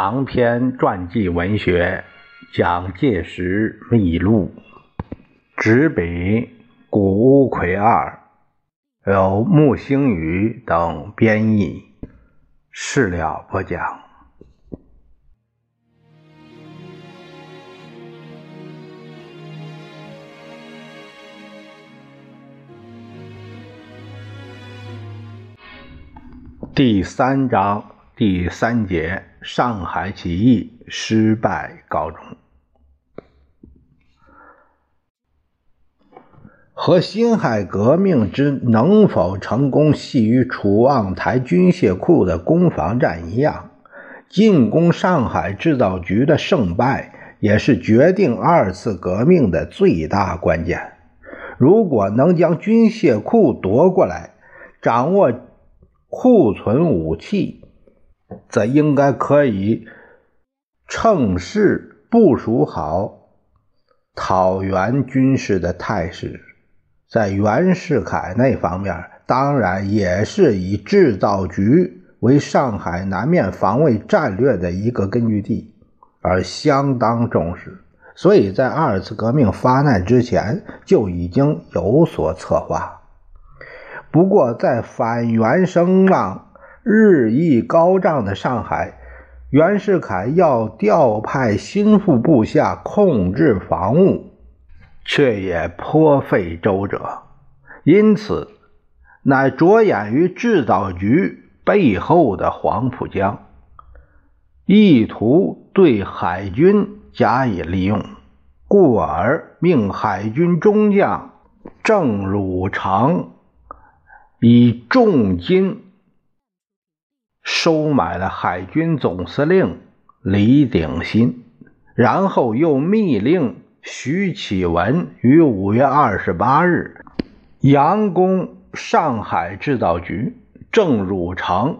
长篇传记文学《蒋介石秘录》，执笔古乌奎二，由木星宇等编译。事了不讲。第三章。第三节，上海起义失败告终。和辛亥革命之能否成功系于楚望台军械库的攻防战一样，进攻上海制造局的胜败也是决定二次革命的最大关键。如果能将军械库夺过来，掌握库存武器。则应该可以趁势部署好讨袁军事的态势。在袁世凯那方面，当然也是以制造局为上海南面防卫战略的一个根据地，而相当重视。所以在二次革命发难之前就已经有所策划。不过，在反袁声浪。日益高涨的上海，袁世凯要调派心腹部下控制防务，却也颇费周折。因此，乃着眼于制造局背后的黄浦江，意图对海军加以利用，故而命海军中将郑汝成以重金。收买了海军总司令李鼎新，然后又密令徐启文于五月二十八日佯攻上海制造局。郑汝成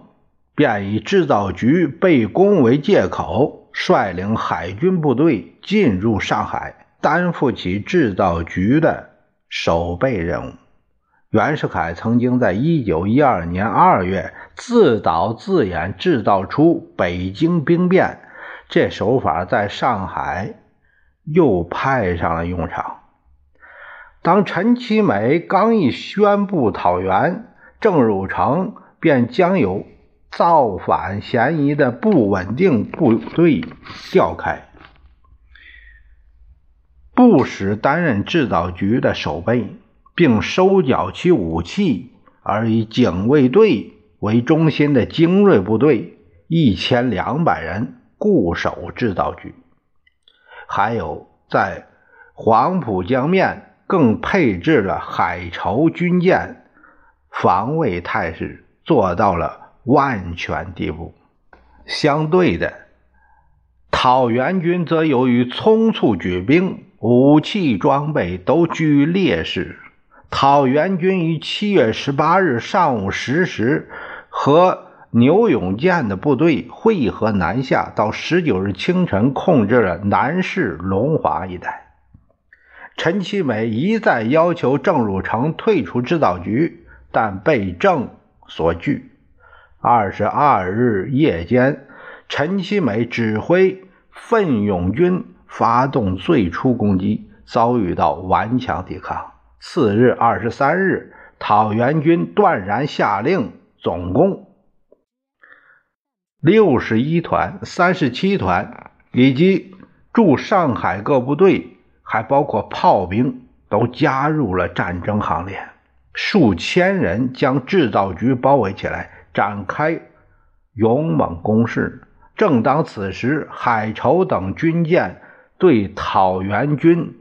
便以制造局被攻为借口，率领海军部队进入上海，担负起制造局的守备任务。袁世凯曾经在一九一二年二月自导自演制造出北京兵变，这手法在上海又派上了用场。当陈其美刚一宣布讨袁，郑汝成便将有造反嫌疑的不稳定部队调开，不使担任制造局的守备。并收缴其武器，而以警卫队为中心的精锐部队一千两百人固守制造局，还有在黄浦江面更配置了海筹军舰，防卫态势做到了万全地步。相对的，讨袁军则由于匆促举兵，武器装备都居劣势。讨袁军于七月十八日上午十时和牛永健的部队汇合南下，到十九日清晨控制了南市龙华一带。陈其美一再要求郑汝成退出制造局，但被郑所拒。二十二日夜间，陈其美指挥奋勇军发动最初攻击，遭遇到顽强抵抗。次日二十三日，讨袁军断然下令总攻，六十一团、三十七团以及驻上海各部队，还包括炮兵，都加入了战争行列。数千人将制造局包围起来，展开勇猛攻势。正当此时，海筹等军舰对讨袁军。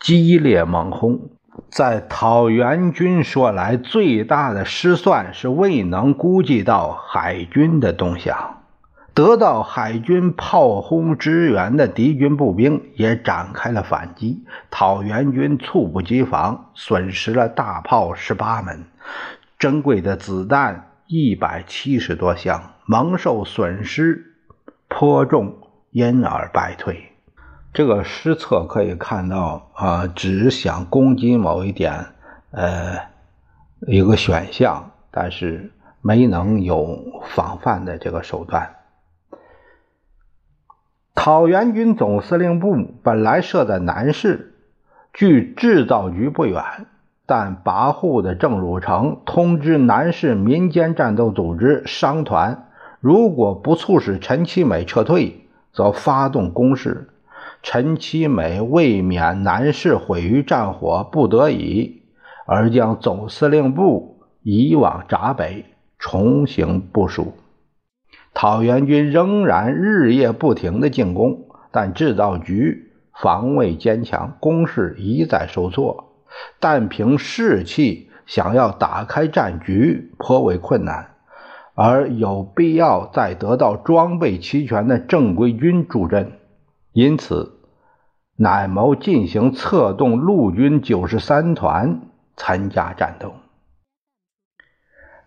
激烈猛轰，在讨袁军说来，最大的失算是未能估计到海军的动向。得到海军炮轰支援的敌军步兵也展开了反击。讨袁军猝不及防，损失了大炮十八门，珍贵的子弹一百七十多箱，蒙受损失颇重，因而败退。这个失策可以看到啊，只想攻击某一点，呃，一个选项，但是没能有防范的这个手段。讨袁军总司令部本来设在南市，距制造局不远，但跋扈的郑汝成通知南市民间战斗组织商团，如果不促使陈其美撤退，则发动攻势。陈其美为免南市毁于战火，不得已而将总司令部移往闸北，重行部署。讨袁军仍然日夜不停的进攻，但制造局防卫坚强，攻势一再受挫。但凭士气，想要打开战局颇为困难，而有必要再得到装备齐全的正规军助阵。因此，乃谋进行策动陆军九十三团参加战斗。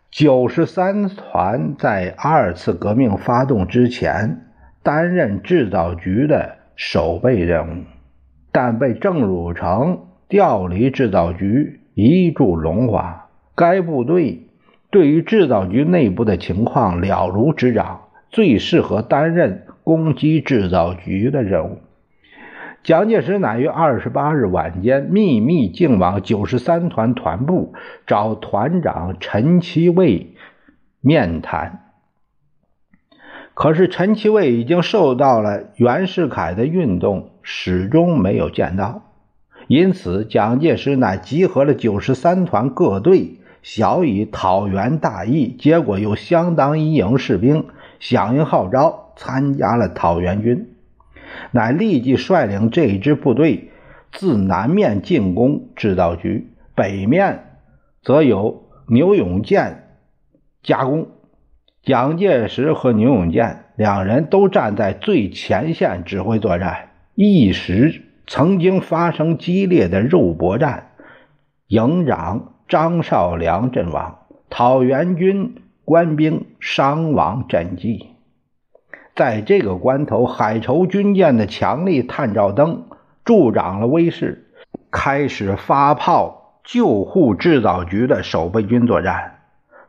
九十三团在二次革命发动之前，担任制造局的守备任务，但被郑汝成调离制造局，移驻龙华。该部队对于制造局内部的情况了如指掌，最适合担任攻击制造局的任务。蒋介石乃于二十八日晚间秘密进往九十三团团部，找团长陈其卫面谈。可是陈其卫已经受到了袁世凯的运动，始终没有见到。因此，蒋介石乃集合了九十三团各队，小以讨袁大义。结果有相当一营士兵响应号召，参加了讨袁军。乃立即率领这一支部队自南面进攻制造局，北面则由牛永健加攻。蒋介石和牛永健两人都站在最前线指挥作战，一时曾经发生激烈的肉搏战，营长张少良阵亡，讨袁军官兵伤亡震迹。在这个关头，海筹军舰的强力探照灯助长了威势，开始发炮救护制造局的守备军作战。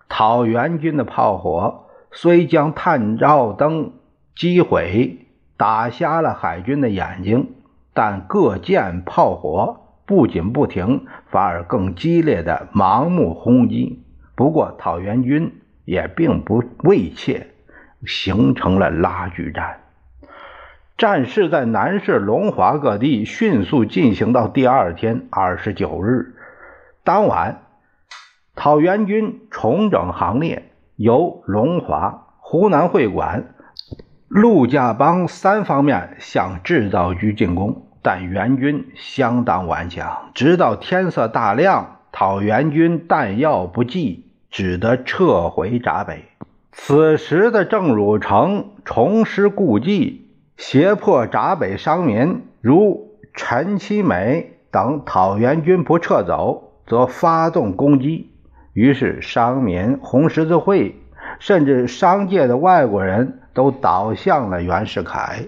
讨袁军的炮火虽将探照灯击毁，打瞎了海军的眼睛，但各舰炮火不仅不停，反而更激烈的盲目轰击。不过，讨袁军也并不畏怯。形成了拉锯战，战事在南市、龙华各地迅速进行到第二天二十九日当晚，讨袁军重整行列，由龙华、湖南会馆、陆家浜三方面向制造局进攻，但袁军相当顽强，直到天色大亮，讨袁军弹药不济，只得撤回闸北。此时的郑汝成重施故技，胁迫闸北商民如陈其美等讨袁军不撤走，则发动攻击。于是商民、红十字会，甚至商界的外国人都倒向了袁世凯。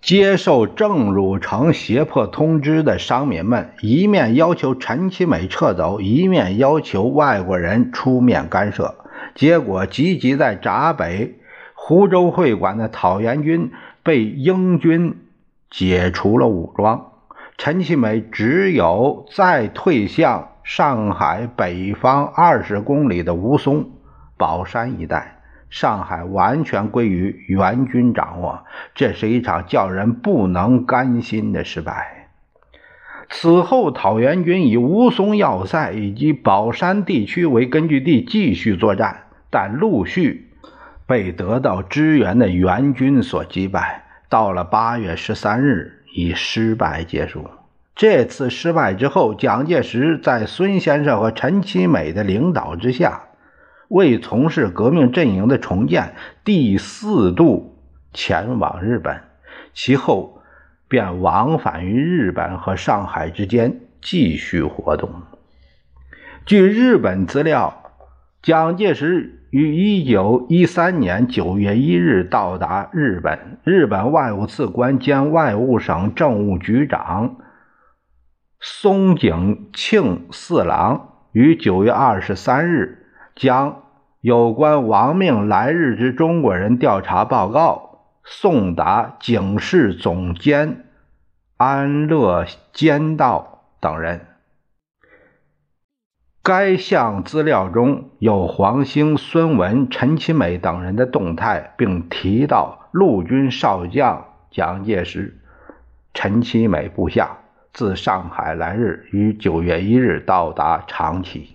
接受郑汝成胁迫通知的商民们，一面要求陈其美撤走，一面要求外国人出面干涉。结果，集结在闸北湖州会馆的讨袁军被英军解除了武装，陈其美只有再退向上海北方二十公里的吴淞、宝山一带，上海完全归于袁军掌握。这是一场叫人不能甘心的失败。此后，讨袁军以吴淞要塞以及宝山地区为根据地，继续作战。但陆续被得到支援的援军所击败，到了八月十三日，以失败结束。这次失败之后，蒋介石在孙先生和陈其美的领导之下，为从事革命阵营的重建，第四度前往日本，其后便往返于日本和上海之间，继续活动。据日本资料，蒋介石。于一九一三年九月一日到达日本，日本外务次官兼外务省政务局长松井庆四郎于九月二十三日将有关亡命来日之中国人调查报告送达警视总监安乐监道等人。该项资料中有黄兴、孙文、陈其美等人的动态，并提到陆军少将蒋介石、陈其美部下自上海来日，于九月一日到达长崎。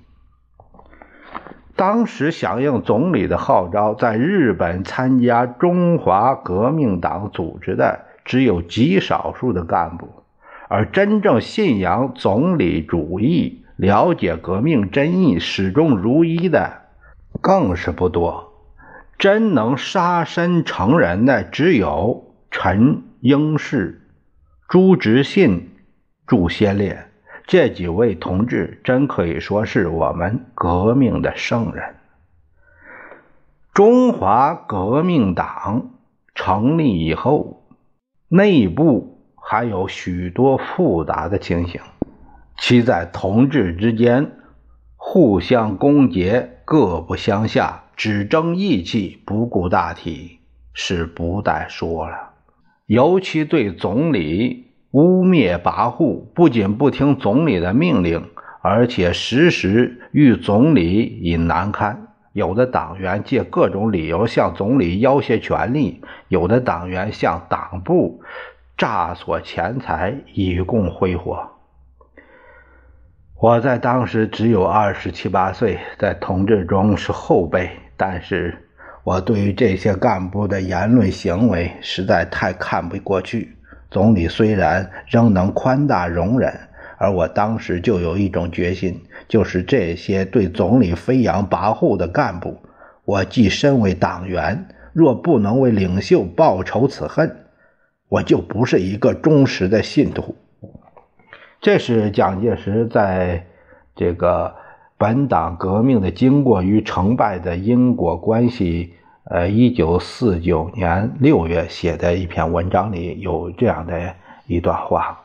当时响应总理的号召，在日本参加中华革命党组织的只有极少数的干部，而真正信仰总理主义、了解革命真意、始终如一的更是不多。真能杀身成仁的，只有陈英士、朱执信、祝先烈。这几位同志真可以说是我们革命的圣人。中华革命党成立以后，内部还有许多复杂的情形，其在同志之间互相攻讦、各不相下、只争义气、不顾大体，是不待说了。尤其对总理。污蔑跋扈，不仅不听总理的命令，而且时时与总理以难堪。有的党员借各种理由向总理要挟权力，有的党员向党部诈索钱财以供挥霍。我在当时只有二十七八岁，在同志中是后辈，但是我对于这些干部的言论行为实在太看不过去。总理虽然仍能宽大容忍，而我当时就有一种决心，就是这些对总理飞扬跋扈的干部，我既身为党员，若不能为领袖报仇此恨，我就不是一个忠实的信徒。这是蒋介石在这个本党革命的经过与成败的因果关系。呃，一九四九年六月写的一篇文章里有这样的一段话。